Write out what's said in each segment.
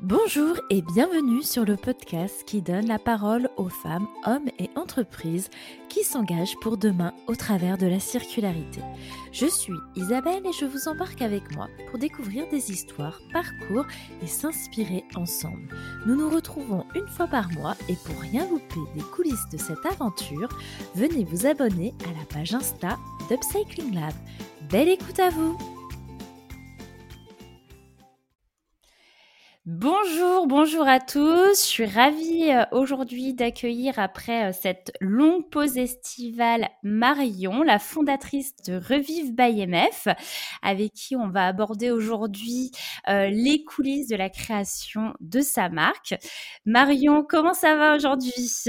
Bonjour et bienvenue sur le podcast qui donne la parole aux femmes, hommes et entreprises qui s'engagent pour demain au travers de la circularité. Je suis Isabelle et je vous embarque avec moi pour découvrir des histoires, parcours et s'inspirer ensemble. Nous nous retrouvons une fois par mois et pour rien louper des coulisses de cette aventure, venez vous abonner à la page Insta d'Upcycling Lab. Belle écoute à vous! Bonjour, bonjour à tous. Je suis ravie euh, aujourd'hui d'accueillir après euh, cette longue pause estivale Marion, la fondatrice de Revive by MF, avec qui on va aborder aujourd'hui euh, les coulisses de la création de sa marque. Marion, comment ça va aujourd'hui?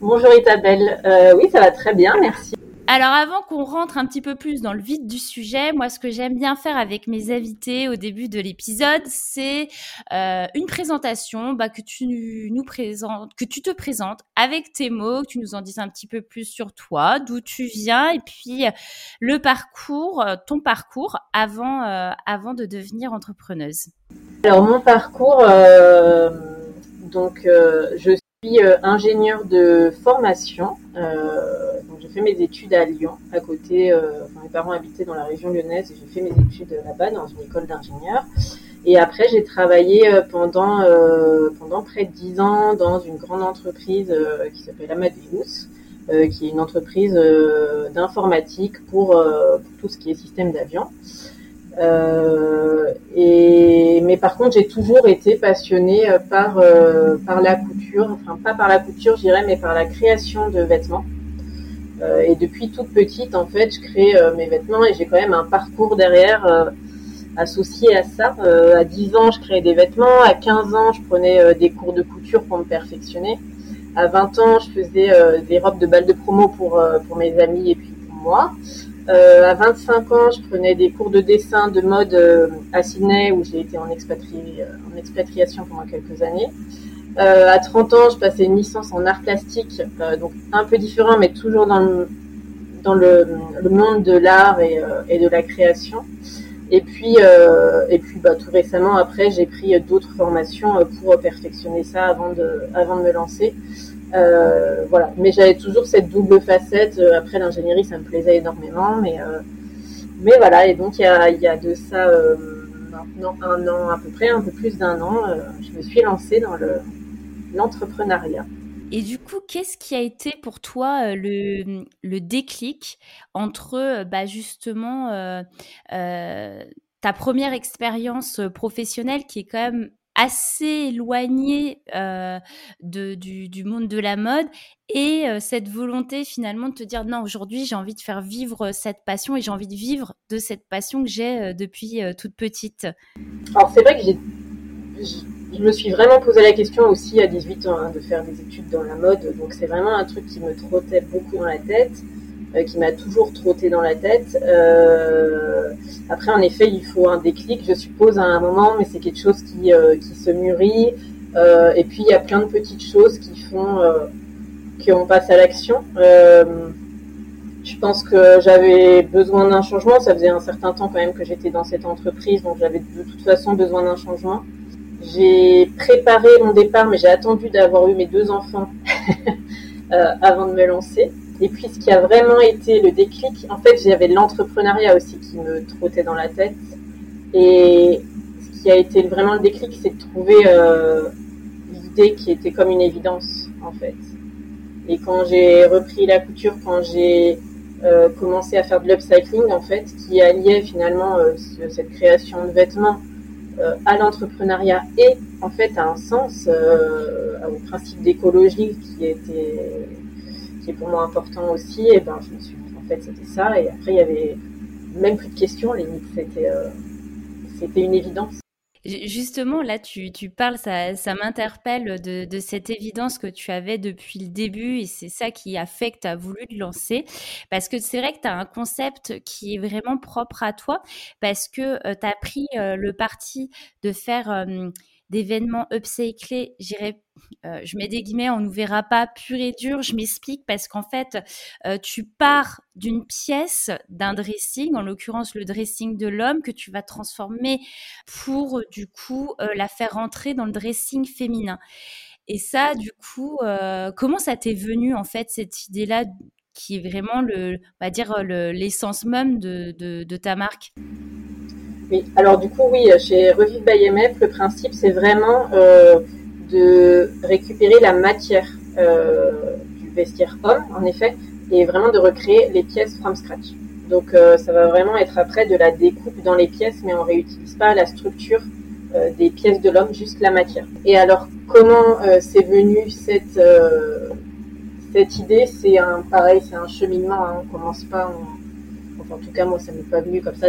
Bonjour Isabelle. oui, ça va très bien, merci. Alors avant qu'on rentre un petit peu plus dans le vide du sujet, moi ce que j'aime bien faire avec mes invités au début de l'épisode, c'est euh, une présentation bah, que tu nous présentes, que tu te présentes avec tes mots, que tu nous en dises un petit peu plus sur toi, d'où tu viens et puis le parcours, ton parcours avant euh, de devenir entrepreneuse. Alors mon parcours, euh, donc je suis ingénieure de formation fait mes études à Lyon, à côté. Euh, mes parents habitaient dans la région lyonnaise et j'ai fait mes études là-bas dans une école d'ingénieur. Et après, j'ai travaillé euh, pendant euh, pendant près de dix ans dans une grande entreprise qui s'appelle Amadeus, qui est une entreprise d'informatique pour, pour, tout ce qui est système d'avion. et mais par contre, j'ai toujours été passionnée par par la couture, enfin pas par la couture, je mais par la création de vêtements. Euh, et depuis toute petite, en fait, je crée euh, mes vêtements et j'ai quand même un parcours derrière euh, associé à ça. à 10 ans, je créais des vêtements. À 15 ans, je prenais des cours de couture pour me perfectionner. À 20 ans, je faisais des robes de balles de promo pour, pour mes amis et puis pour moi. Euh, à 25 ans, je prenais des cours de dessin de mode à Sydney où j'ai été en, expatri en expatriation pendant quelques années. Euh, à 30 ans, je passais une licence en art plastique, euh, donc un peu différent, mais toujours dans le, dans le, le monde de l'art et, euh, et, de la création. Et puis, euh, et puis bah, tout récemment, après, j'ai pris d'autres formations pour perfectionner ça avant de, avant de me lancer. voilà. Mais j'avais toujours cette double facette. Après, l'ingénierie, ça me plaisait énormément, mais, mais voilà. Et donc, il y a, y a de ça maintenant un an à peu près, un peu plus d'un an, je me suis lancée dans le l'entrepreneuriat. Et du coup, qu'est-ce qui a été pour toi euh, le, le déclic entre euh, bah, justement euh, ta première expérience professionnelle qui est quand même assez éloignée de, du, du, monde de la mode et cette volonté finalement de te dire non, aujourd'hui j'ai envie de faire vivre cette passion et j'ai envie de vivre de cette passion que j'ai depuis toute petite? Alors c'est vrai que j'ai je me suis vraiment posé la question aussi à 18 ans hein, de faire des études dans la mode. Donc c'est vraiment un truc qui me trottait beaucoup dans la tête, euh, qui m'a toujours trotté dans la tête. Euh, après, en effet, il faut un déclic, je suppose, à un moment, mais c'est quelque chose qui, euh, qui se mûrit. Euh, et puis il y a plein de petites choses qui font euh, qu'on passe à l'action. je pense que j'avais besoin d'un changement. Ça faisait un certain temps quand même que j'étais dans cette entreprise, donc j'avais de toute façon besoin d'un changement. J'ai préparé mon départ, mais j'ai attendu d'avoir eu mes deux enfants euh, avant de me lancer. Et puis, ce qui a vraiment été le déclic, en fait, j'avais l'entrepreneuriat aussi qui me trottait dans la tête. Et ce qui a été vraiment le déclic, c'est de trouver euh, l'idée qui était comme une évidence, en fait. Et quand j'ai repris la couture, quand j'ai euh, commencé à faire de l'upcycling, en fait, qui alliait finalement cette création de vêtements euh, à l'entrepreneuriat et en fait à un sens euh, au principe d'écologie qui était qui est pour moi important aussi. Et ben je me suis dit en fait c'était ça. Et après il y avait même plus de questions. Limite c'était euh, c'était une évidence Justement, là, tu, tu parles, ça, ça m'interpelle de, de, cette évidence que tu avais depuis le début et c'est ça qui a fait que tu as voulu te lancer. Parce que c'est vrai que tu as un concept qui est vraiment propre à toi parce que euh, tu as pris euh, le parti de faire... Euh, d'événements upcyclés, j'irai, euh, je mets des guillemets, on ne verra pas pur et dur. Je m'explique parce qu'en fait, euh, tu pars d'une pièce, d'un dressing, en l'occurrence le dressing de l'homme, que tu vas transformer pour du coup la faire rentrer dans le dressing féminin. Et ça, du coup, comment ça t'est venu en fait cette idée-là qui est vraiment va dire l'essence même de, ta marque? Oui, alors du coup, oui, chez Revive by MF, le principe, c'est vraiment euh, de récupérer la matière euh, du vestiaire homme, en effet, et vraiment de recréer les pièces from scratch. Donc, euh, ça va vraiment être après de la découpe dans les pièces, mais on réutilise pas la structure des pièces de l'homme, juste la matière. Et alors, comment c'est venu cette cette idée, c'est un pareil, c'est un cheminement. Hein. on commence pas, enfin en tout cas moi ça m'est pas venu comme ça.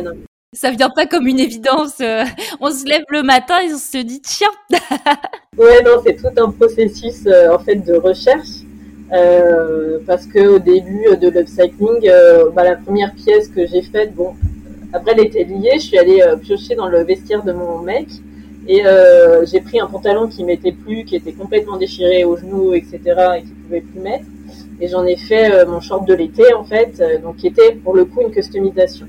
Ça vient pas comme une évidence. Euh, on se lève le matin et on se dit tiens. ouais non, c'est tout un processus euh, en fait de recherche. Euh, parce que au début de l'upcycling, bah, la première pièce que j'ai faite, bon, après elle était liée, je suis allée piocher dans le vestiaire de mon mec et j'ai pris un pantalon qui m'était plus, qui était complètement déchiré aux genoux, etc. et qui pouvait plus mettre et j'en ai fait mon short de l'été en fait, donc qui était pour le coup une customisation.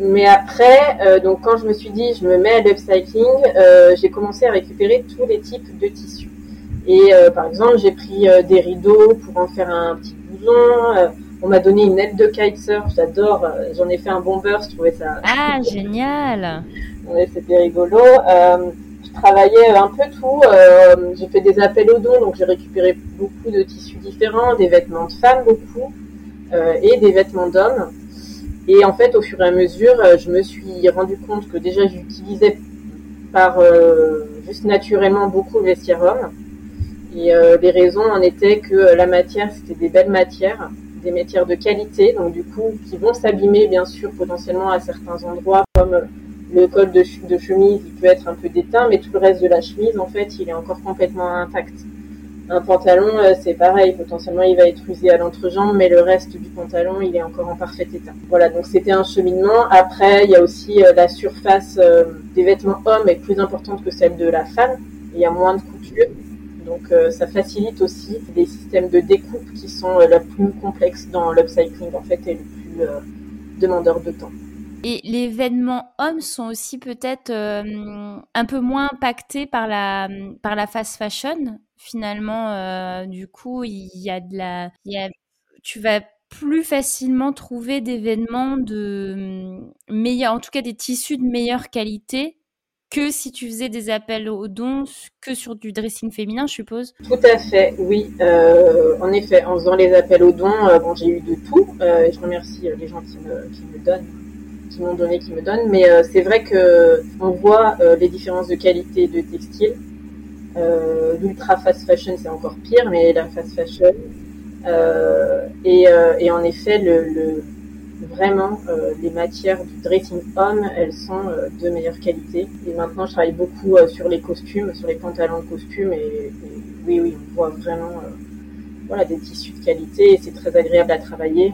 Euh, mais après, donc quand je me suis dit je me mets à l'upcycling, j'ai commencé à récupérer tous les types de tissus. Et par exemple, j'ai pris des rideaux pour en faire un petit blouson. on m'a donné une aile de kitesurf, j'adore. J'en ai fait un bomber, je trouvais ça. Ah génial. ouais, c'était rigolo travaillé un peu tout. Euh, j'ai fait des appels aux dons, donc j'ai récupéré beaucoup de tissus différents, des vêtements de femmes beaucoup, euh, et des vêtements d'hommes. Et en fait, au fur et à mesure, euh, je me suis rendu compte que déjà j'utilisais par juste naturellement beaucoup le vestiaire. Et les raisons en étaient que la matière, c'était des belles matières, des matières de qualité, donc du coup, qui vont s'abîmer bien sûr potentiellement à certains endroits, comme le col de, chemise, il peut être un peu déteint, mais tout le reste de la chemise, en fait, il est encore complètement intact. Un pantalon, euh, c'est pareil, potentiellement il va être usé à l'entrejambe, mais le reste du pantalon, il est encore en parfait état. Voilà, donc c'était un cheminement. Après, il y a aussi euh, la surface euh, des vêtements hommes est plus importante que celle de la femme. Il y a moins de couture, donc ça facilite aussi les systèmes de découpe qui sont les plus complexes dans l'upcycling en fait et le plus demandeur de temps. Et les vêtements hommes sont aussi peut-être un peu moins impactés par la, par la fast fashion. Finalement, euh, du coup, il y a de la, tu vas plus facilement trouver des vêtements de meilleurs, en tout cas des tissus de meilleure qualité que si tu faisais des appels aux dons que sur du dressing féminin, je suppose. Tout à fait, oui. Euh, en effet, en faisant les appels aux dons, bon, j'ai eu de tout. je remercie les gens qui me, qui me donnent qui m'ont donné, qui me donnent. Mais euh, c'est vrai que on voit euh, les différences de qualité de textile. Euh, l'ultra fast fashion, c'est encore pire, mais la fast fashion. Et, et, en effet, le, vraiment, les matières du dressing homme, elles sont de meilleure qualité. Et maintenant, je travaille beaucoup sur les costumes, sur les pantalons de costumes. Et, oui, oui, on voit vraiment voilà, des tissus de qualité et c'est très agréable à travailler.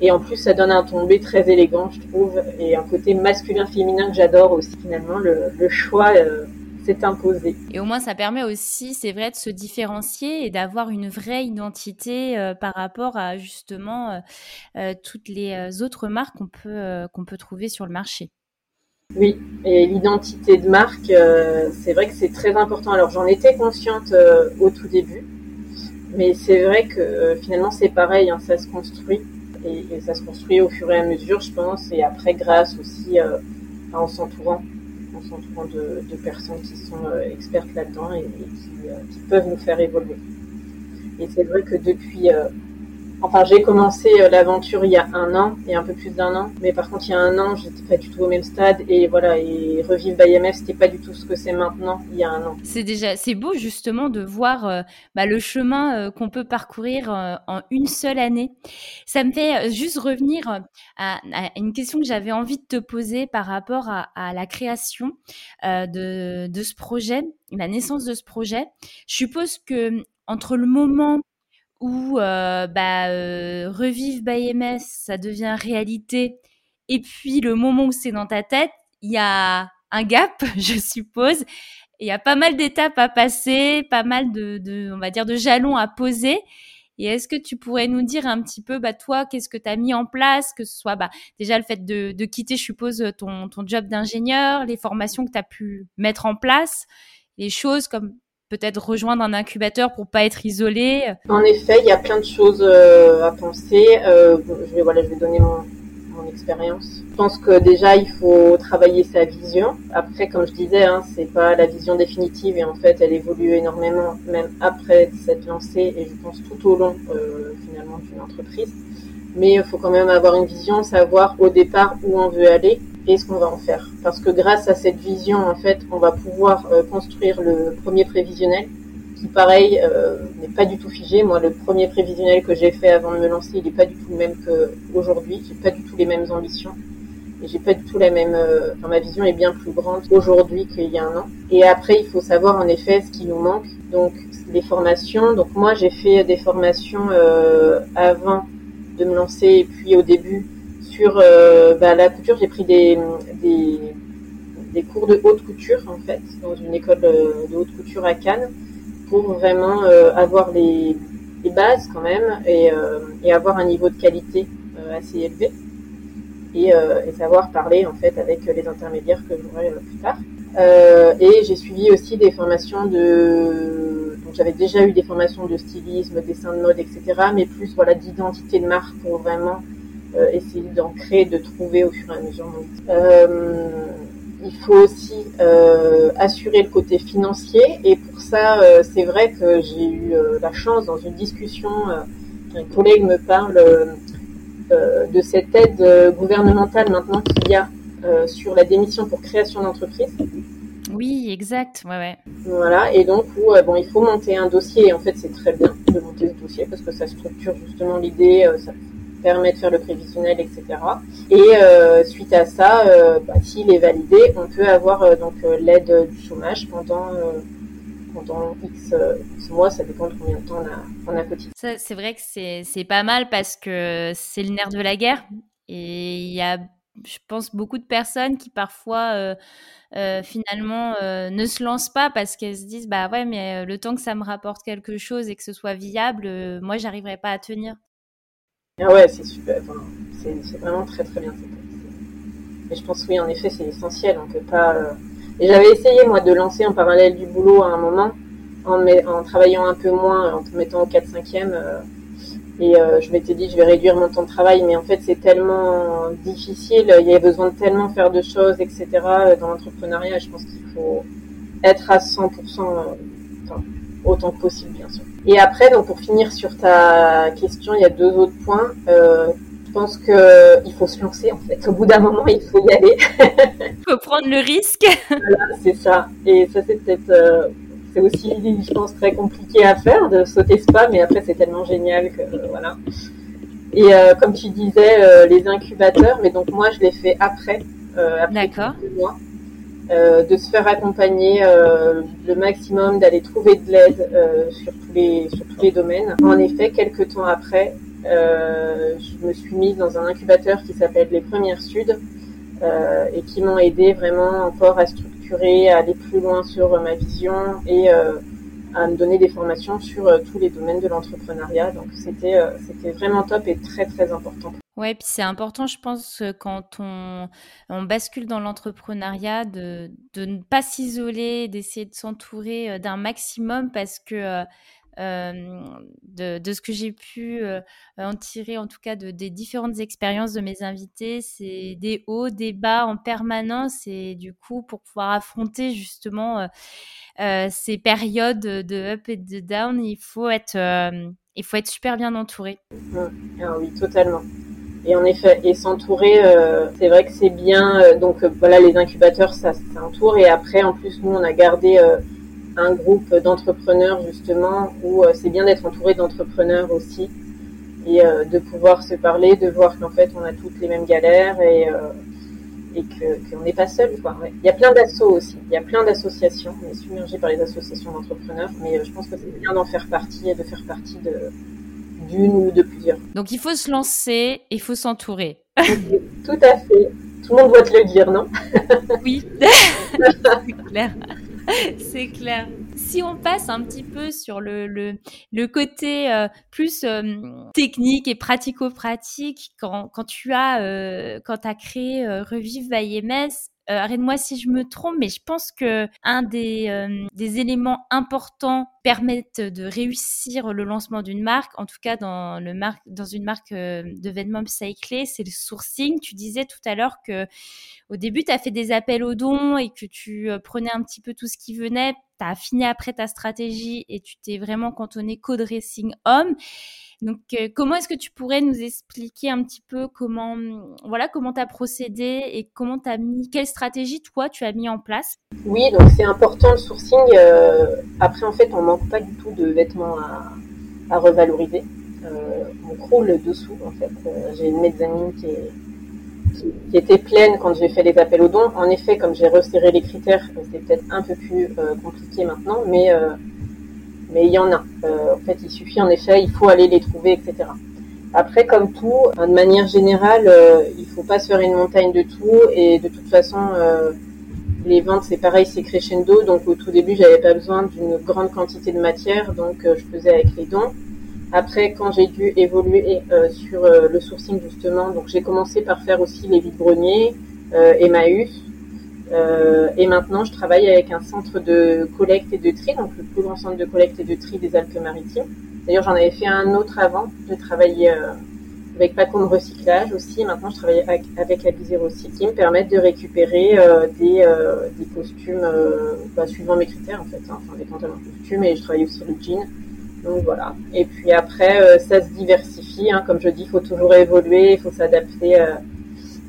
Et en plus, ça donne un tombé très élégant, je trouve, et un côté masculin-féminin que j'adore aussi. Finalement, le, choix euh, s'est imposé. Et au moins, ça permet aussi, c'est vrai, de se différencier et d'avoir une vraie identité euh, par rapport à justement euh, toutes les autres marques qu'on peut, qu'on peut trouver sur le marché. Oui, et l'identité de marque, c'est vrai que c'est très important. Alors, j'en étais consciente au tout début, mais c'est vrai que finalement, c'est pareil, hein, ça se construit et, ça se construit au fur et à mesure, je pense, et après grâce aussi euh, en s'entourant, en s'entourant de, personnes qui sont euh, expertes là-dedans et, qui, euh, qui, peuvent nous faire évoluer. Et c'est vrai que depuis Enfin, j'ai commencé euh, l'aventure il y a un an, et un peu plus d'un an. Mais par contre, il y a un an, j'étais pas du tout au même stade. Et voilà, et Revive by MF, c'était pas du tout ce que c'est maintenant, il y a un an. C'est déjà, c'est beau justement de voir euh, bah, le chemin euh, qu'on peut parcourir en une seule année. Ça me fait juste revenir à, une question que j'avais envie de te poser par rapport à, à la création de, de ce projet, la naissance de ce projet. Je suppose que entre le moment où euh, bah, euh, Revive by MS, ça devient réalité, et puis le moment où c'est dans ta tête, il y a un gap, je suppose. Il y a pas mal d'étapes à passer, pas mal de, on va dire, de jalons à poser. Et est-ce que tu pourrais nous dire un petit peu, bah, toi, qu'est-ce que tu as mis en place, que ce soit bah, déjà le fait de, de quitter, je suppose, ton, ton job d'ingénieur, les formations que tu as pu mettre en place, les choses comme peut-être rejoindre un incubateur pour pas être isolé En effet, il y a plein de choses euh, à penser. Euh, je vais voilà, je vais donner mon, expérience. Je pense que déjà il faut travailler sa vision. Après, comme je disais, hein, c'est pas la vision définitive et en fait elle évolue énormément même après s'être lancée et je pense tout au long euh, finalement d'une entreprise. Mais il faut quand même avoir une vision, savoir au départ où on veut aller et ce qu'on va en faire. Parce que grâce à cette vision, en fait, on va pouvoir euh, construire le premier prévisionnel, qui pareil euh, n'est pas du tout figé. Moi, le premier prévisionnel que j'ai fait avant de me lancer, il n'est pas du tout le même qu'aujourd'hui. J'ai pas du tout les mêmes ambitions. Et j'ai pas du tout la même. Euh, enfin, ma vision est bien plus grande aujourd'hui qu'il y a un an. Et après, il faut savoir en effet ce qui nous manque. Donc, les formations. Donc, moi, j'ai fait des formations avant de me lancer et puis au début sur euh, bah, la couture, j'ai pris des, des, cours de haute couture en fait dans une école euh, de haute couture à Cannes pour vraiment euh, avoir les, bases quand même et, avoir un niveau de qualité assez élevé et, savoir parler en fait avec les intermédiaires que j'aurai plus tard. et j'ai suivi aussi des formations de donc j'avais déjà eu des formations de stylisme, dessin de mode, etc. Mais plus voilà d'identité de marque pour vraiment euh, essayer d'en créer, de trouver au fur et à mesure. Euh, il faut aussi euh, assurer le côté financier et pour ça, c'est vrai que j'ai eu la chance dans une discussion, un collègue me parle de cette aide gouvernementale maintenant qu'il y a sur la démission pour création d'entreprise. Oui, exact. Ouais, ouais. Voilà, et donc où, bon, il faut monter un dossier. Et en fait, c'est très bien de monter ce dossier parce que ça structure justement l'idée, ça permet de faire le prévisionnel, etc. Et euh, suite à ça, euh, bah, s'il est validé, on peut avoir euh, donc l'aide du chômage pendant pendant X, mois, ça dépend de combien de temps on a, on a cotisé. C'est vrai que c'est pas mal parce que c'est le nerf de la guerre et il y a, je pense, beaucoup de personnes qui parfois finalement ne se lancent pas parce qu'elles se disent bah ouais, mais le temps que ça me rapporte quelque chose et que ce soit viable, moi j'arriverai pas à tenir. Ah ouais, c'est super. c'est vraiment très très bien. Et je pense oui, en effet, c'est essentiel. On peut pas. Euh, et j'avais essayé moi de lancer en parallèle du boulot à un moment, en, en travaillant un peu moins, en te mettant au 4-5e. Euh, et euh, je m'étais dit, je vais réduire mon temps de travail, mais en fait, c'est tellement difficile. Il y a besoin de tellement faire de choses, etc. Dans l'entrepreneuriat, je pense qu'il faut être à 100%, autant que possible, bien sûr. Et après, donc pour finir sur ta question, il y a deux autres points. Euh, je pense que il faut se lancer en fait. Au bout d'un moment, il faut y aller. Il faut prendre le risque. voilà, c'est ça. Et ça, c'est peut-être, euh, c'est aussi, je pense, très compliqué à faire de sauter ce pas, mais après, c'est tellement génial que voilà. Et euh, comme tu disais, les incubateurs, mais donc moi, je l'ai fait après. après D'accord. Mois. Euh, de se faire accompagner euh, le maximum, d'aller trouver de l'aide euh, sur, tous les, sur tous les domaines. En effet, quelques temps après, je me suis mise dans un incubateur qui s'appelle Les Premières Sud et qui m'ont aidé vraiment encore à structurer, à aller plus loin sur ma vision et à me donner des formations sur tous les domaines de l'entrepreneuriat. Donc c'était c'était vraiment top et très très important. Ouais, puis c'est important, je pense, quand on, bascule dans l'entrepreneuriat, de, ne pas s'isoler, d'essayer de s'entourer d'un maximum parce que de, de, ce que j'ai pu en tirer, en tout cas de, des différentes expériences de mes invités, c'est des hauts, des bas en permanence et du coup, pour pouvoir affronter justement ces périodes de up et de down, il faut être, il faut être super bien entouré. Mmh. Ah oui, totalement. Et en effet, et s'entourer, euh, c'est vrai que c'est bien. Euh, donc euh, voilà, les incubateurs, ça, c'est un tour. Et après, en plus, nous, on a gardé un groupe d'entrepreneurs justement où c'est bien d'être entouré d'entrepreneurs aussi et de pouvoir se parler, de voir qu'en fait, on a toutes les mêmes galères et et qu'on n'est pas seul. Quoi. Il y a plein d'assauts aussi, il y a plein d'associations, on est submergé par les associations d'entrepreneurs, mais je pense que c'est bien d'en faire partie et de faire partie de, d'une ou de plusieurs. Donc il faut se lancer, il faut s'entourer. tout à fait, Tout le monde doit te le dire, non? Oui, c'est clair. C'est clair. Si on passe un petit peu sur le, le, côté euh, plus euh, technique et pratico-pratique, quand, quand tu as, euh, quand as créé Revive by MS, euh, arrête-moi si je me trompe, mais je pense que un des, euh, des éléments importants permettent de réussir le lancement d'une marque, en tout cas dans une marque euh, de vêtements cyclés, c'est le sourcing. Tu disais tout à l'heure que au début, tu as fait des appels aux dons et que tu prenais un petit peu tout ce qui venait. Tu as affiné après ta stratégie et tu t'es vraiment cantonné co dressing homme. Donc, euh, comment est-ce que tu pourrais nous expliquer un petit peu comment, voilà, comment tu as procédé et comment mis, quelle stratégie toi tu as mis en place? Oui, donc c'est important le sourcing. Euh, après, en fait, on manque pas du tout de vêtements à, revaloriser. Euh, on croule dessous, en fait. j'ai une mezzanine qui, qui, était pleine quand j'ai fait les appels aux dons. En effet, comme j'ai resserré les critères, c'est peut-être un peu plus compliqué maintenant, mais mais il y en a. Euh, en fait, il suffit en effet, il faut aller les trouver, etc. Après, comme tout, de manière générale, euh, il faut pas se faire une montagne de tout, et de toute façon, euh, les ventes, c'est pareil, c'est crescendo. Donc au tout début, j'avais pas besoin d'une grande quantité de matière, donc je faisais avec les dons. Après, quand j'ai dû évoluer sur le sourcing justement, donc j'ai commencé par faire aussi les vides-greniers, Emmaüs, euh, et maintenant, je travaille avec un centre de collecte et de tri, donc le plus grand centre de collecte et de tri des Alpes-Maritimes. D'ailleurs, j'en avais fait un autre avant. de travailler euh, avec Pacom Recyclage aussi. Maintenant, je travaille avec, avec aussi, qui me permettent de récupérer euh, des, euh, des costumes euh, bah, suivant mes critères, en fait. Hein, enfin, des pantalons costumes, et je travaille aussi le jean. Donc voilà. Et puis après, ça se diversifie. Hein. Comme je dis, il faut toujours évoluer, il faut s'adapter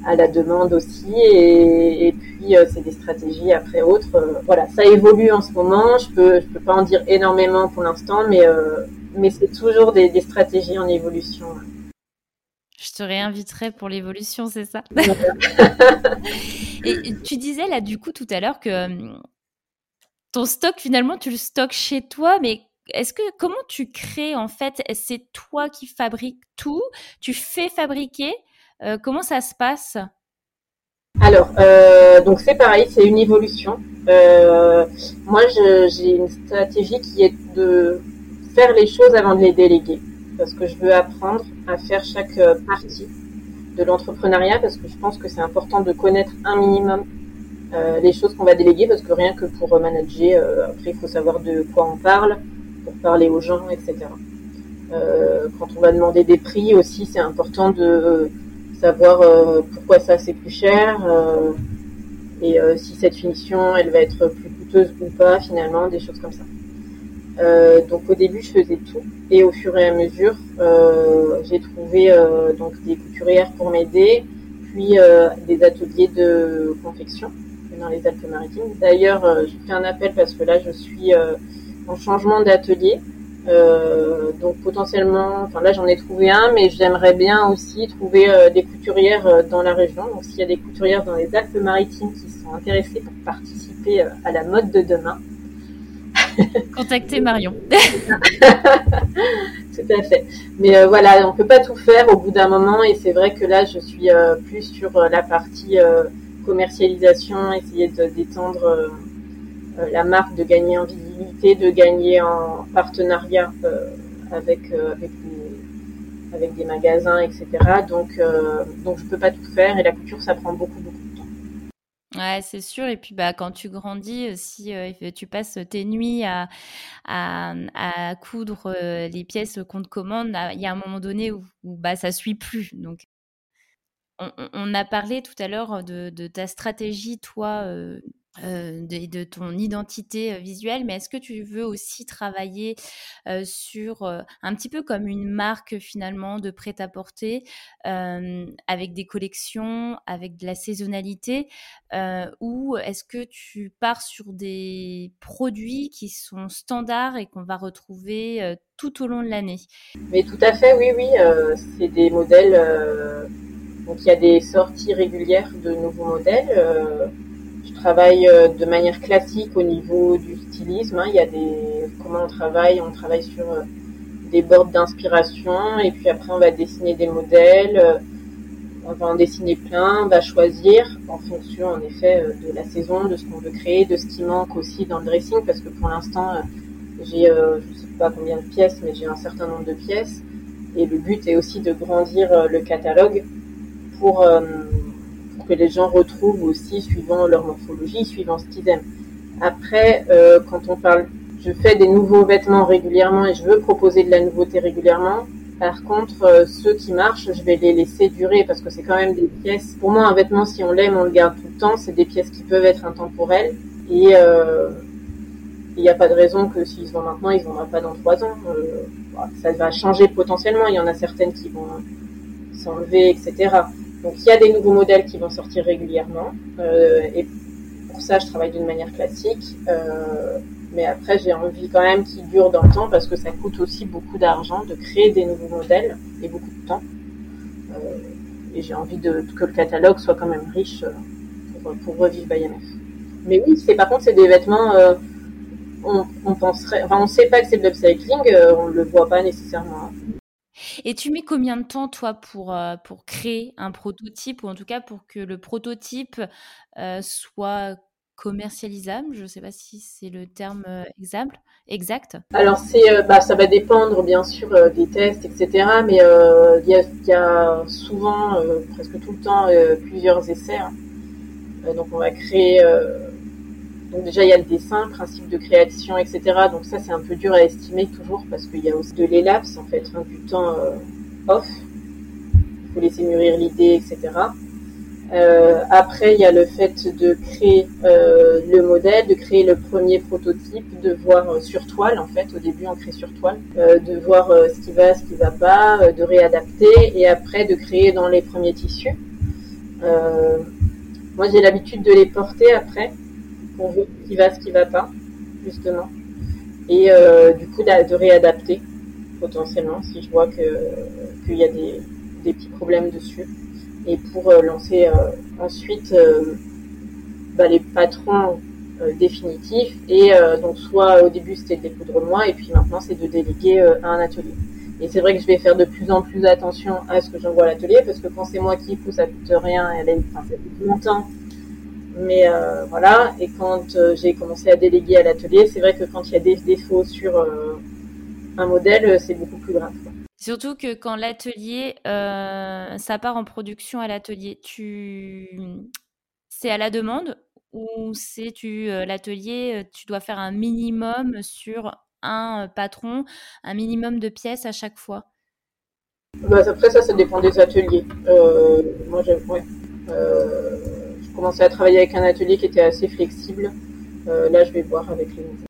à la demande aussi. Et, puis, euh, c'est des stratégies après autres. Euh, voilà, ça évolue en ce moment. Je peux, je peux pas en dire énormément pour l'instant, mais, euh, mais c'est toujours des, stratégies en évolution. Je te réinviterai pour l'évolution, c'est ça? Et tu disais là, du coup, tout à l'heure que ton stock, finalement, tu le stockes chez toi, mais est-ce que comment tu crées en fait C'est toi qui fabriques tout, tu fais fabriquer euh, comment ça se passe? Alors, euh, donc c'est pareil, c'est une évolution. Euh, moi, j'ai une stratégie qui est de faire les choses avant de les déléguer, parce que je veux apprendre à faire chaque partie de l'entrepreneuriat, parce que je pense que c'est important de connaître un minimum les choses qu'on va déléguer, parce que rien que pour manager, après, il faut savoir de quoi on parle, pour parler aux gens, etc. quand on va demander des prix aussi, c'est important de savoir euh, pourquoi ça c'est plus cher euh, et euh, si cette finition elle va être plus coûteuse ou pas finalement, des choses comme ça. donc au début je faisais tout et au fur et à mesure j'ai trouvé donc des couturières pour m'aider, puis des ateliers de confection dans les Alpes-Maritimes. D'ailleurs, je fais un appel parce que là, je suis en changement d'atelier. Euh, donc potentiellement, enfin là j'en ai trouvé un, mais j'aimerais bien aussi trouver euh, des couturières euh, dans la région. Donc s'il y a des couturières dans les Alpes-Maritimes qui sont intéressées pour participer à la mode de demain, contactez Marion. tout à fait. Mais voilà, on peut pas tout faire au bout d'un moment, et c'est vrai que là je suis plus sur la partie commercialisation, essayer de d'étendre la marque, de gagner en de gagner en partenariat euh, avec, euh, avec, des, magasins, etc. Donc, euh, donc je peux pas tout faire et la couture, ça prend beaucoup, beaucoup de temps. Ouais, c'est sûr. Et puis, bah, quand tu grandis, si tu passes tes nuits à, à, coudre les pièces qu'on te commande, il y a un moment donné où, bah, ça suit plus. Donc, on, a parlé tout à l'heure de, ta stratégie, toi, de, ton identité euh, visuelle, mais est-ce que tu veux aussi travailler euh, sur un petit peu comme une marque finalement de prêt-à-porter avec des collections, avec de la saisonnalité, ou est-ce que tu pars sur des produits qui sont standards et qu'on va retrouver tout au long de l'année? Mais tout à fait, oui, oui, c'est des modèles. donc il y a des sorties régulières de nouveaux modèles travaille euh, de manière classique au niveau du stylisme. Hein. Il y a des comment on travaille, on travaille sur euh, des boards d'inspiration et puis après on va dessiner des modèles. Euh, on va en dessiner plein, on va choisir en fonction en effet de la saison, de ce qu'on veut créer, de ce qui manque aussi dans le dressing, parce que pour l'instant j'ai je sais pas combien de pièces, mais j'ai un certain nombre de pièces. Et le but est aussi de grandir le catalogue pour que les gens retrouvent aussi suivant leur morphologie, suivant ce qu'ils aiment. Après, quand on parle je fais des nouveaux vêtements régulièrement et je veux proposer de la nouveauté régulièrement. Par contre, euh, ceux qui marchent, je vais les laisser durer parce que c'est quand même des pièces. Pour moi, un vêtement, si on l'aime, on le garde tout le temps. C'est des pièces qui peuvent être intemporelles et euh, il n'y a pas de raison que s'ils se vendent maintenant, ils ne vendront pas dans trois ans. Euh, ça va changer potentiellement. Il y en a certaines qui vont s'enlever, etc. Donc il y a des nouveaux modèles qui vont sortir régulièrement et pour ça, je travaille d'une manière classique. Mais après, j'ai envie quand même qu'il dure dans le temps parce que ça coûte aussi beaucoup d'argent de créer des nouveaux modèles et beaucoup de temps. Euh, et j'ai envie de, que le catalogue soit quand même riche euh, pour, pour revivre IMF. Mais oui, c'est par contre, c'est des vêtements. Euh, on, on, penserait, enfin, on sait pas que c'est de l'upcycling, euh, on le voit pas nécessairement. Et tu mets combien de temps, toi, pour, euh, pour créer un prototype, ou en tout cas pour que le prototype euh, soit commercialisable? Je ne sais pas si c'est le terme euh, exact. exact. Alors, c'est, bah, ça va dépendre bien sûr des tests, etc. Mais il y, a, souvent, presque tout le temps, plusieurs essais. Hein. donc, on va créer. Donc, déjà, il y a le dessin, principe de création, etc. Donc, ça, c'est un peu dur à estimer toujours parce qu'il y a aussi de l'élapse, en fait, hein, du temps off. Il faut laisser mûrir l'idée, etc. Euh, après, il y a le fait de créer euh, le modèle, de créer le premier prototype, de voir euh, sur toile, en fait, au début on crée sur toile, euh, de voir euh, ce qui va, ce qui va pas, de réadapter, et après de créer dans les premiers tissus. moi, j'ai l'habitude de les porter après, pour voir ce qui va, ce qui va pas, justement, et du coup de réadapter potentiellement si je vois que qu'il y a des, des petits problèmes dessus et pour euh, lancer euh, ensuite euh, bah, les patrons définitifs et donc soit au début c'était de les coudre moi et puis maintenant c'est de déléguer à un atelier. Et c'est vrai que je vais faire de plus en plus attention à ce que j'envoie à l'atelier parce que quand c'est moi qui couds, ça coûte rien, elle est, enfin, ça coûte longtemps. Mais euh, voilà, et quand euh, j'ai commencé à déléguer à l'atelier, c'est vrai que quand il y a des défauts sur euh, un modèle, c'est beaucoup plus grave. Surtout que quand l'atelier, ça part en production à l'atelier, tu, c'est à la demande ou c'est tu l'atelier, tu dois faire un minimum sur un patron, un minimum de pièces à chaque fois? Bah, après ça, ça dépend des ateliers. moi, j'ai, ouais, à travailler avec un atelier qui était assez flexible. là, je vais voir avec les.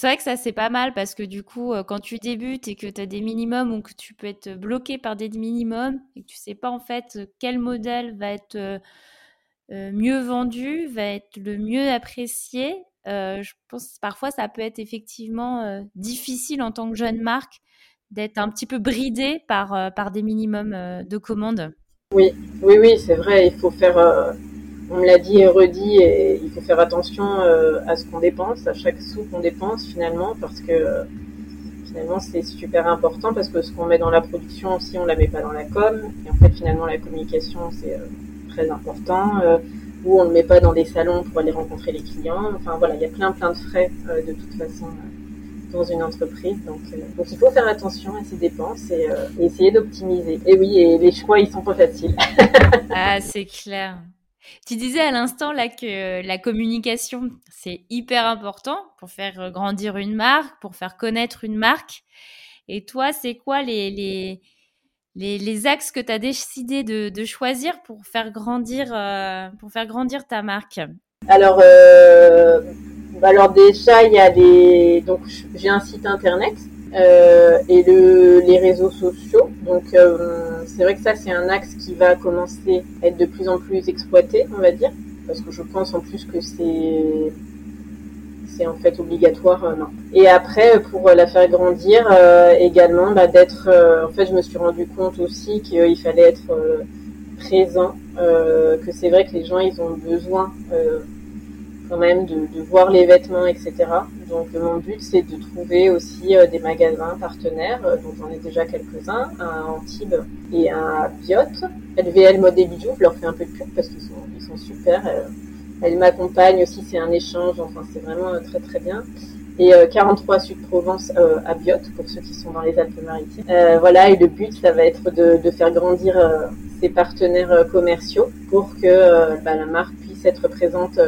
C'est vrai que ça, c'est pas mal parce que du coup, euh, quand tu débutes et que tu as des minimums ou que tu peux être bloqué par des minimums et que tu sais pas en fait quel modèle va être euh, euh, mieux vendu, va être le mieux apprécié, je pense que parfois ça peut être effectivement difficile en tant que jeune marque d'être un petit peu bridé par, par des minimums de commandes. Oui, oui, oui, c'est vrai, il faut faire on me l'a dit et redit, et il faut faire attention euh, à ce qu'on dépense, à chaque sou qu'on dépense finalement, parce que euh, finalement c'est super important, parce que ce qu'on met dans la production aussi, on la met pas dans la com, et en fait finalement la communication c'est euh, très important, ou on ne met pas dans des salons pour aller rencontrer les clients, enfin voilà, il y a plein plein de frais de toute façon dans une entreprise. Donc, donc, il faut faire attention à ses dépenses et, et essayer d'optimiser. Et oui, et les choix, ils sont pas faciles. ah, c'est clair. Tu disais à l'instant là que la communication, c'est hyper important pour faire grandir une marque, pour faire connaître une marque. Et toi, c'est quoi les, les, les, les, axes que tu as décidé de, de, choisir pour faire grandir, euh, pour faire grandir ta marque? Alors, euh, alors déjà, il y a des... Donc, j'ai un site internet euh, et le, les réseaux sociaux. Donc euh, c'est vrai que ça c'est un axe qui va commencer à être de plus en plus exploité, on va dire, parce que je pense en plus que c'est c'est en fait obligatoire. Euh, non. Et après pour la faire grandir également, bah, d'être. en fait je me suis rendu compte aussi qu'il fallait être présent, que c'est vrai que les gens ils ont besoin quand même de, voir les vêtements, etc. Donc mon but c'est de trouver aussi des magasins partenaires, donc j'en ai déjà quelques-uns, à Antibes et à Biot. LVL Mode et Bijoux, je leur fais un peu de pub parce qu'ils sont, ils sont super. Elles m'accompagnent aussi, c'est un échange, enfin c'est vraiment très très bien et 43 euh, Sud Provence euh, à Biot pour ceux qui sont dans les Alpes-Maritimes. Euh, voilà, et le but, ça va être de, faire grandir ses partenaires commerciaux pour que bah, la marque puisse être présente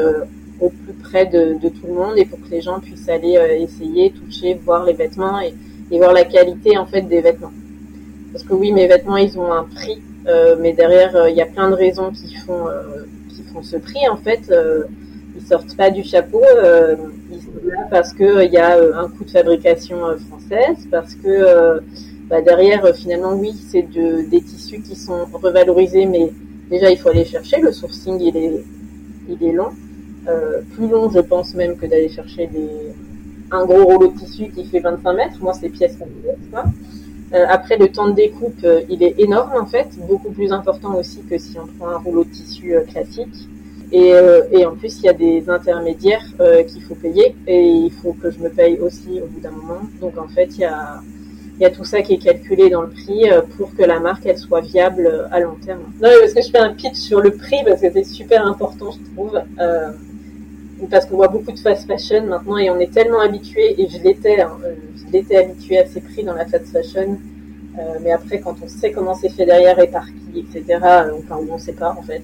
au plus près de, tout le monde et pour que les gens puissent aller essayer, toucher, voir les vêtements et, voir la qualité en fait des vêtements. Parce que oui, mes vêtements, ils ont un prix, mais derrière, il y a plein de raisons qui font qui font ce prix en fait ils sortent pas du chapeau. Euh, ils sont là parce qu'il euh, y a euh, un coût de fabrication française, parce que bah, derrière, finalement, oui, c'est de, des tissus qui sont revalorisés, mais déjà, il faut aller chercher. Le sourcing, il est, il est long. Plus long, je pense même, que d'aller chercher des, un gros rouleau de tissu qui fait 25 mètres. Moi, c'est pièces comme Euh, après, le temps de découpe, il est énorme en fait, beaucoup plus important aussi que si on prend un rouleau de tissu classique. Et, euh, et, en plus, il y a des intermédiaires euh, qu'il faut payer et il faut que je me paye aussi au bout d'un moment. Donc en fait, il y a, il y a tout ça qui est calculé dans le prix euh, pour que la marque elle soit viable à long terme. Non, parce que je fais un pitch sur le prix parce que c'est super important, je trouve. Euh, parce qu'on voit beaucoup de fast fashion maintenant et on est tellement habitué, et je l'étais, hein, je l'étais habitué à ces prix dans la fast fashion. Euh, mais après, quand on sait comment c'est fait derrière et par qui, etc., enfin, on ne sait pas en fait.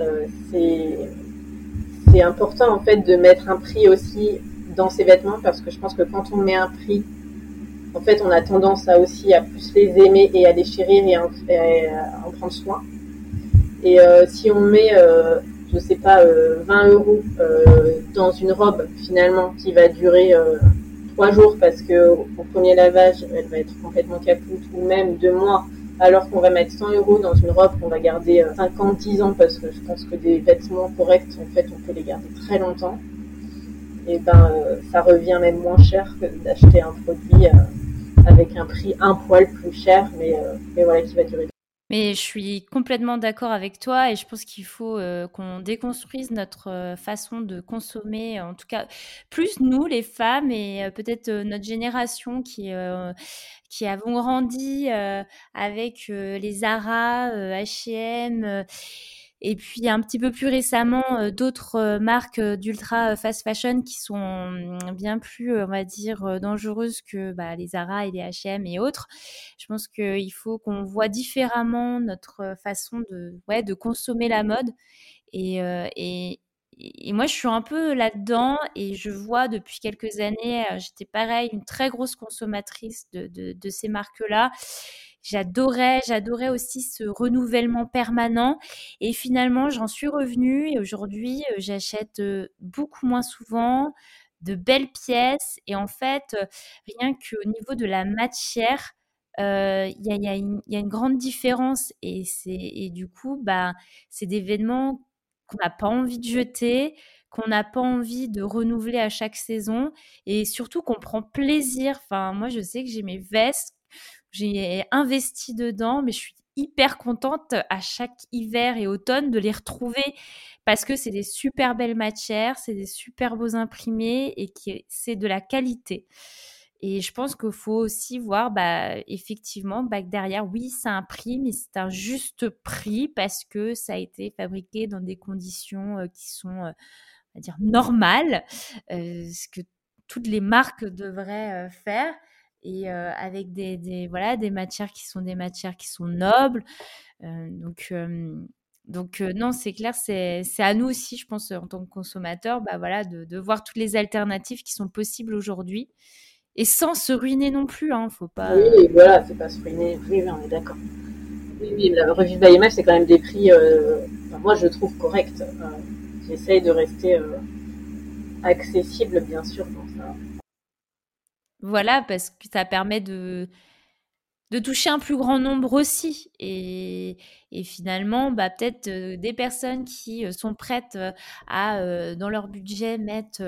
Euh, c'est important en fait de mettre un prix aussi dans ses vêtements parce que je pense que quand on met un prix, en fait, on a tendance à aussi à plus les aimer et à les chérir et à en, prendre soin. Et euh, si on met, euh, je sais pas, 20 euros dans une robe finalement qui va durer trois jours parce que au premier lavage, elle va être complètement capoute ou même deux mois alors qu'on va mettre 100 euros dans une robe qu'on va garder 50, euh, 10 ans, parce que je pense que des vêtements corrects, en fait, on peut les garder très longtemps. Et ben, euh, ça revient même moins cher que d'acheter un produit euh, avec un prix un poil plus cher, mais, mais voilà, qui va durer mais je suis complètement d'accord avec toi et je pense qu'il faut qu'on déconstruise notre façon de consommer, en tout cas plus nous les femmes et peut-être notre génération qui qui avons grandi avec les Zara, H&M et puis un petit peu plus récemment d'autres marques d'ultra fast fashion qui sont mmh, bien plus, on va dire, dangereuses que bah, les Zara et les H&M et autres. Je pense qu'il faut qu'on voit différemment notre façon de, ouais, de consommer la mode et, et, et moi, je suis un peu là-dedans et je vois depuis quelques années, euh, j'étais pareil, une très grosse consommatrice de, de, ces marques-là. J'adorais, j'adorais aussi ce renouvellement permanent. Et finalement, j'en suis revenue et aujourd'hui, euh, j'achète euh, beaucoup moins souvent de belles pièces. Et en fait, rien qu'au niveau de la matière, il y, a, une grande différence. Et, et du coup, bah, c'est des événements qu'on n'a pas envie de jeter, qu'on n'a pas envie de renouveler à chaque saison et surtout qu'on prend plaisir. Enfin, moi, je sais que j'ai mes vestes, j'ai investi dedans, mais je suis hyper contente à chaque hiver et automne de les retrouver parce que c'est des super belles matières, c'est des super beaux imprimés et c'est de la qualité. Et je pense qu'il faut aussi voir, bah, effectivement, bah, derrière, oui, c'est un prix, mais c'est un juste prix parce que ça a été fabriqué dans des conditions euh, qui sont, euh, on va dire, normales, euh, ce que toutes les marques devraient faire, et avec des, voilà, des matières qui sont des matières qui sont nobles. donc, donc non, c'est clair, c'est à nous aussi, je pense, en tant que consommateurs, bah, voilà, de, de voir toutes les alternatives qui sont possibles aujourd'hui et sans se ruiner non plus, hein, faut pas. Oui, voilà, c'est pas se ruiner. Oui, on est d'accord. Oui, oui, la revue MF, c'est quand même des prix, euh, moi je trouve corrects. Euh, j'essaye de rester euh, accessible, bien sûr, pour ça. Voilà, parce que ça permet de, toucher un plus grand nombre aussi. Et, et finalement, bah, peut-être des personnes qui sont prêtes à, dans leur budget, mettre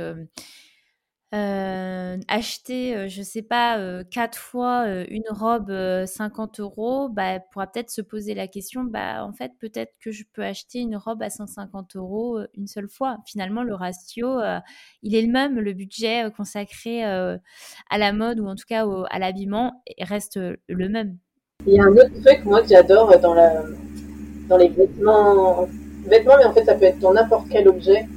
euh, acheter, euh, je sais pas, euh, quatre fois une robe 50 euros, bah, pourra peut-être se poser la question, bah, en fait, peut-être que je peux acheter une robe à 150 euros une seule fois. Finalement, le ratio, il est le même. Le budget consacré à la mode ou en tout cas à l'habillement reste le même. Il y a un autre truc, moi, que j'adore dans, la, dans les vêtements, vêtements, mais en fait, ça peut être dans n'importe quel objet je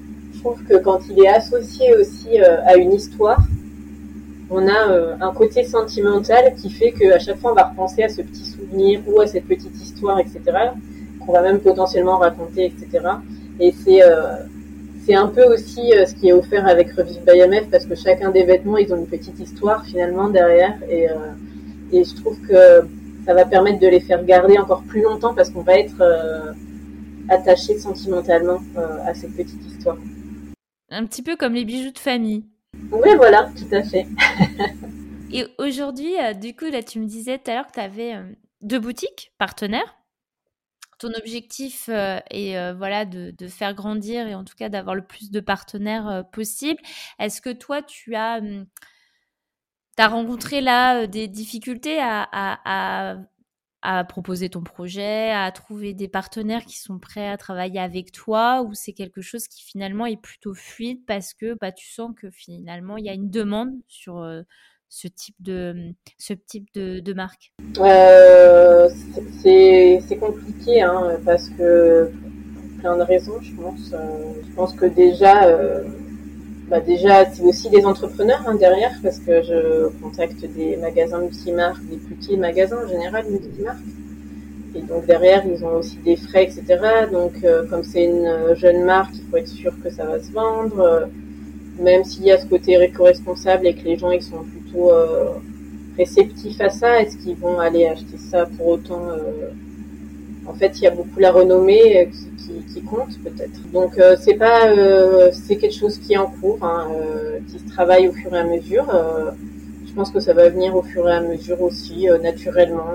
que quand il est associé aussi euh, à une histoire, on a euh, un côté sentimental qui fait qu'à chaque fois on va repenser à ce petit souvenir ou à cette petite histoire, etc. Qu'on va même potentiellement raconter, etc. Et c'est euh, c'est un peu aussi ce qui est offert avec Revive by MF parce que chacun des vêtements ils ont une petite histoire finalement derrière et et je trouve que ça va permettre de les faire garder encore plus longtemps parce qu'on va être attaché sentimentalement à cette petite histoire. Un petit peu comme les bijoux de famille. Oui, voilà, tout à fait. Et aujourd'hui, euh, du coup, là, tu me disais tout à l'heure que tu avais euh, deux boutiques partenaires. Ton objectif euh, est voilà de, faire grandir et en tout cas d'avoir le plus de partenaires possible. Est-ce que toi, tu as, hum, as rencontré là des difficultés à à proposer ton projet, à trouver des partenaires qui sont prêts à travailler avec toi ou c'est quelque chose qui finalement est plutôt fluide parce que bah, tu sens que finalement il y a une demande sur euh, ce type de, ce type de, marque? Euh, C'est compliqué hein, parce que plein de raisons je pense. Euh, je pense que déjà bah déjà, c'est aussi des entrepreneurs hein, derrière, parce que je contacte des magasins multimarques, des petits magasins en général multimarques. Et donc derrière, ils ont aussi des frais, etc. Donc euh, comme c'est une jeune marque, il faut être sûr que ça va se vendre. Euh, même s'il y a ce côté éco-responsable et que les gens ils sont plutôt euh, réceptifs à ça, est-ce qu'ils vont aller acheter ça pour autant En fait, il y a beaucoup la renommée qui qui, compte peut-être. Donc euh, c'est pas euh, c'est quelque chose qui est en cours, hein, euh, qui se travaille au fur et à mesure. je pense que ça va venir au fur et à mesure aussi naturellement.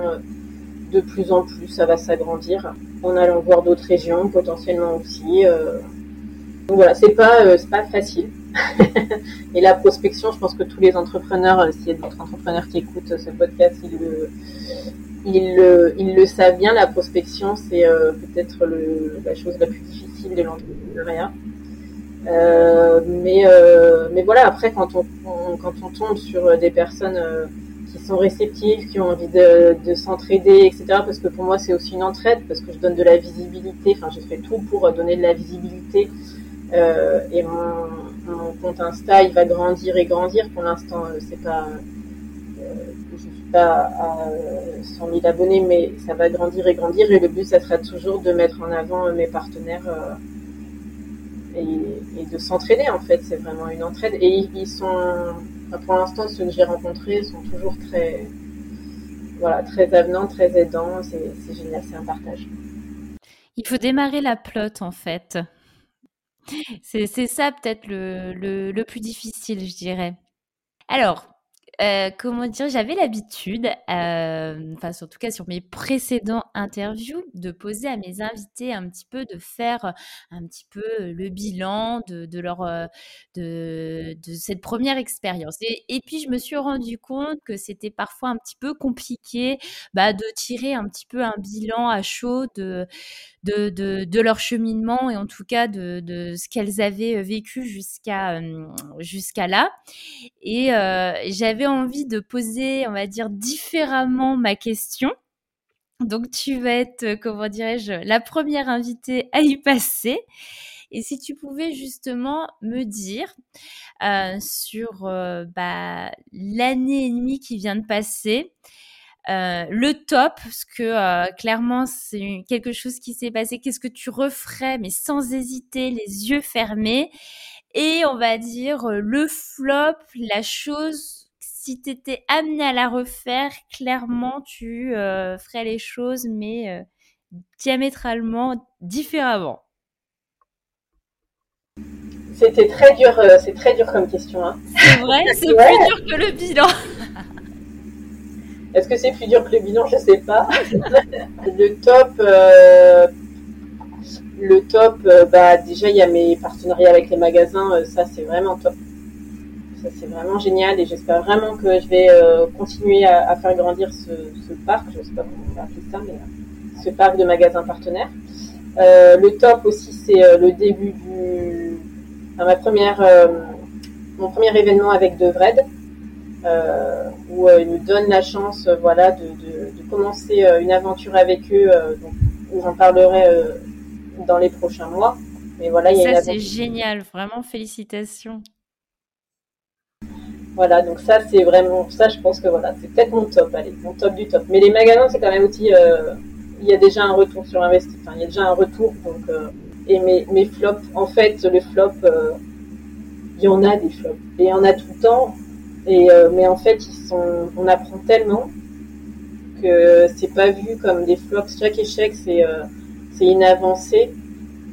de plus en plus, ça va s'agrandir en allant voir d'autres régions potentiellement aussi. donc voilà, c'est pas c'est pas facile. et la prospection, je pense que tous les entrepreneurs, s'il y a d'autres entrepreneurs qui écoutent ce podcast, ils ils le, ils le savent bien, la prospection, c'est euh, peut-être la chose la plus difficile de l'entrepreneuriat. Euh, mais, euh, mais voilà, après, quand on, quand on tombe sur des personnes euh, qui sont réceptives, qui ont envie de, de s'entraider, etc., parce que pour moi, c'est aussi une entraide, parce que je donne de la visibilité, enfin, je fais tout pour donner de la visibilité. et mon, mon compte Insta, il va grandir et grandir. Pour l'instant, c'est pas à 100 000 abonnés, mais ça va grandir et grandir. Et le but, ça sera toujours de mettre en avant mes partenaires euh, et, de s'entraîner, en fait. C'est vraiment une entraide. Et ils sont, pour l'instant, ceux que j'ai rencontrés sont toujours très, voilà, très avenants, très aidants. C'est génial, c'est un partage. Il faut démarrer la plotte, en fait. C'est ça peut-être le, le plus difficile, je dirais. Alors, euh, comment dire, j'avais l'habitude, euh, enfin, en tout cas sur mes précédents interviews, de poser à mes invités un petit peu, de faire un petit peu le bilan de, leur, euh, de, cette première expérience. Et, et, puis, je me suis rendu compte que c'était parfois un petit peu compliqué bah, de tirer un petit peu un bilan à chaud de, de, de, leur cheminement et en tout cas de, de ce qu'elles avaient vécu jusqu'à jusqu'à là. Et j'avais envie de poser, on va dire, différemment ma question. Donc tu vas être, euh, comment dirais-je, la première invitée à y passer. Et si tu pouvais justement me dire euh, sur euh, bah, l'année et demie qui vient de passer, le top, parce que clairement c'est quelque chose qui s'est passé, qu'est-ce que tu referais, mais sans hésiter, les yeux fermés, et on va dire le flop, la chose si tu étais amené à la refaire, clairement, tu euh, ferais les choses, mais euh, diamétralement différemment. C'était très dur, euh, c'est très dur comme question. Hein. C'est vrai, c'est plus dur que le bilan. Est-ce que c'est plus dur que le bilan? Je sais pas. le top, le top, bah déjà il y a mes partenariats avec les magasins, ça c'est vraiment top ça c'est vraiment génial et j'espère vraiment que je vais continuer à, faire grandir ce, parc, je ne sais pas comment on va appeler ça, mais ce parc de magasins partenaires. le top aussi, c'est le début du, ma première, mon premier événement avec Devred, euh, où ils me donnent la chance, voilà, de, commencer une aventure avec eux, où j'en parlerai dans les prochains mois. Mais voilà, il y a ça, c'est génial, vraiment félicitations. Voilà, donc ça, c'est vraiment, ça, je pense que voilà, c'est peut-être mon top, allez, mon top du top. Mais les magasins, c'est quand même aussi, euh, il y a déjà un retour sur investissement, enfin, il y a déjà un retour, donc, euh, et mes, mes flops, en fait, le flop, euh, il y en a des flops, et il y en a tout le temps, et, mais en fait, ils sont, on apprend tellement que c'est pas vu comme des flops. Chaque échec, c'est, c'est une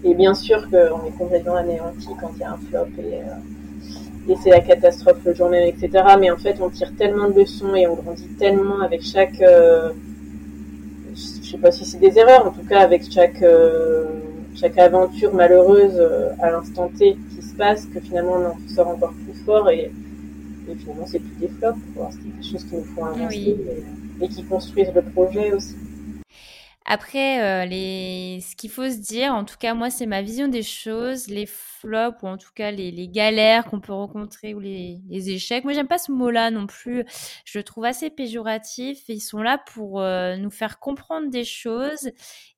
et bien sûr qu'on est complètement anéanti quand il y a un flop et, euh, et c'est la catastrophe le jour même, etc. Mais en fait, on tire tellement de leçons et on grandit tellement avec chaque. Euh, je sais pas si c'est des erreurs, en tout cas avec chaque, euh, chaque aventure malheureuse à l'instant T qui se passe que finalement on en sort encore plus fort et, et finalement c'est plus des flops. C'est des choses qui nous font avancer et qui construisent le projet aussi. Après, euh, les... ce qu'il faut se dire, en tout cas, moi, c'est ma vision des choses, les flops ou en tout cas les, galères qu'on peut rencontrer ou les, échecs. Moi, j'aime pas ce mot-là non plus. Je le trouve assez péjoratif. ils sont là pour euh, nous faire comprendre des choses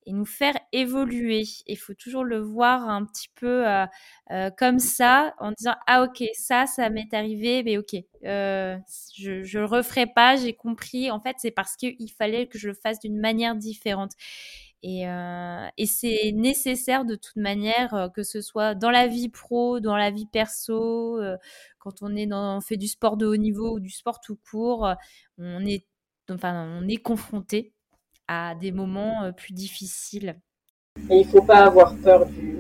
et nous faire évoluer. Il faut toujours le voir un petit peu euh, euh, comme ça, en disant ah ok ça ça m'est arrivé, mais ok je je le referai pas, j'ai compris. En fait c'est parce qu'il fallait que je le fasse d'une manière différente. Et, et c'est nécessaire de toute manière, que ce soit dans la vie pro, dans la vie perso, quand on fait du sport de haut niveau ou du sport tout court, on est, confronté à des moments euh, plus difficiles. Et il ne faut pas avoir peur du.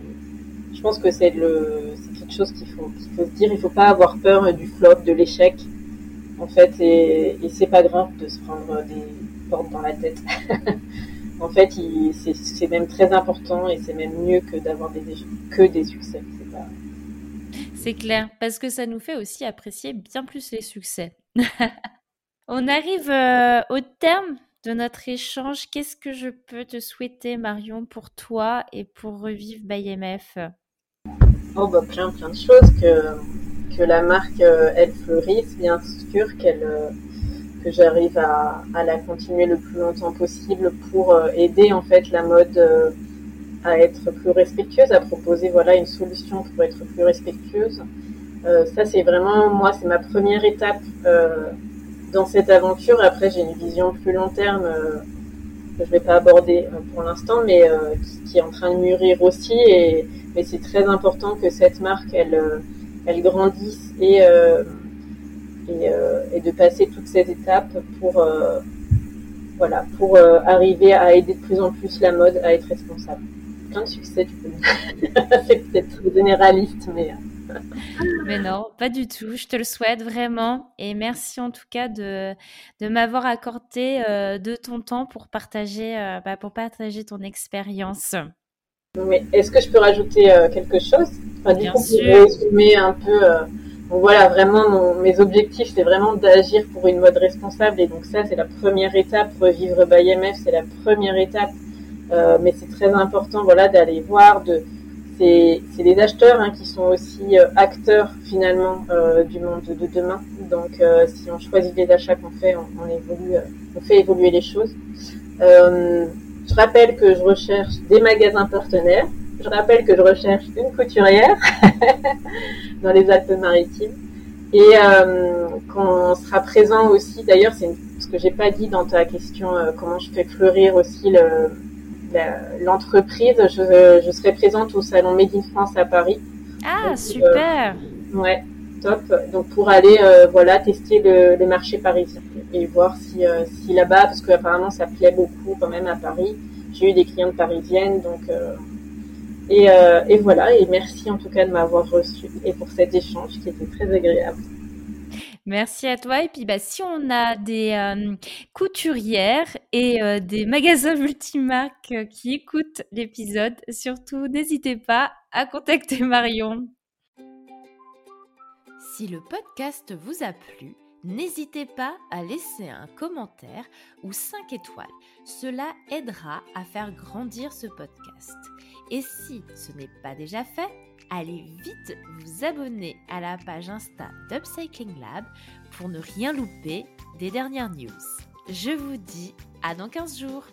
Je pense que c'est quelque chose qu'il faut... faut, se dire. Il ne faut pas avoir peur du flop, de l'échec. En fait, et, et c'est pas grave de se prendre des portes dans la tête. en fait, c'est même très important et c'est même mieux que d'avoir des que des succès. C'est clair, parce que ça nous fait aussi apprécier bien plus les succès. On arrive euh, au terme de notre échange. Qu'est-ce que je peux te souhaiter, Marion, pour toi et pour Revivre by MF Oh, bah, plein, plein de choses. Que, que la marque, euh, elle fleurisse, bien sûr, qu'elle, euh, que j'arrive à, à, la continuer le plus longtemps possible pour euh, aider, en fait, la mode à être plus respectueuse, à proposer, voilà, une solution pour être plus respectueuse. ça, c'est vraiment, moi, c'est ma première étape dans cette aventure. Après, j'ai une vision plus long terme euh, que je vais pas aborder euh, pour l'instant, mais euh, qui, est en train de mûrir aussi. Et mais c'est très important que cette marque, elle, elle grandisse et et, et, de passer toutes ces étapes pour voilà pour arriver à aider de plus en plus la mode à être responsable. Plein de succès, tu peux. c'est peut-être généraliste, mais. Mais non, pas du tout. Je te le souhaite vraiment. Et merci en tout cas de, de m'avoir accordé euh, de ton temps pour partager, euh, bah, pour partager ton expérience. Mais est-ce que je peux rajouter euh, quelque chose? Bien sûr. résumer un peu. Voilà, vraiment, mes objectifs, c'est vraiment d'agir pour une mode responsable. Et donc ça, c'est la première étape. Revivre by MF, c'est la première étape. mais c'est très important, voilà, d'aller voir, de c'est les acheteurs hein, qui sont aussi euh, acteurs finalement euh, du monde de demain. Donc euh, si on choisit les achats qu'on fait, on, évolue, on fait évoluer les choses. je rappelle que je recherche des magasins partenaires. Je rappelle que je recherche une couturière dans les Alpes-Maritimes et qu'on sera présent aussi. D'ailleurs, c'est ce que j'ai pas dit dans ta question, comment je fais fleurir aussi le, l'entreprise. Je, serai présente au salon Made in France à Paris. Ah, super. Euh, ouais, top. Donc pour aller euh, voilà tester le, marché parisien et voir si, euh, si là-bas, parce qu'apparemment ça plaît beaucoup quand même à Paris. J'ai eu des clientes parisiennes, donc et, et voilà. Et merci en tout cas de m'avoir reçu et pour cet échange qui était très agréable. Merci à toi. Et puis, bah, si on a des euh, couturières et euh, des magasins multimarques euh, qui écoutent l'épisode, surtout n'hésitez pas à contacter Marion. Si le podcast vous a plu, n'hésitez pas à laisser un commentaire ou 5 étoiles. Cela aidera à faire grandir ce podcast. Et si ce n'est pas déjà fait, allez vite vous abonner à la page Insta d'Upcycling Lab pour ne rien louper des dernières news. Je vous dis à dans 15 jours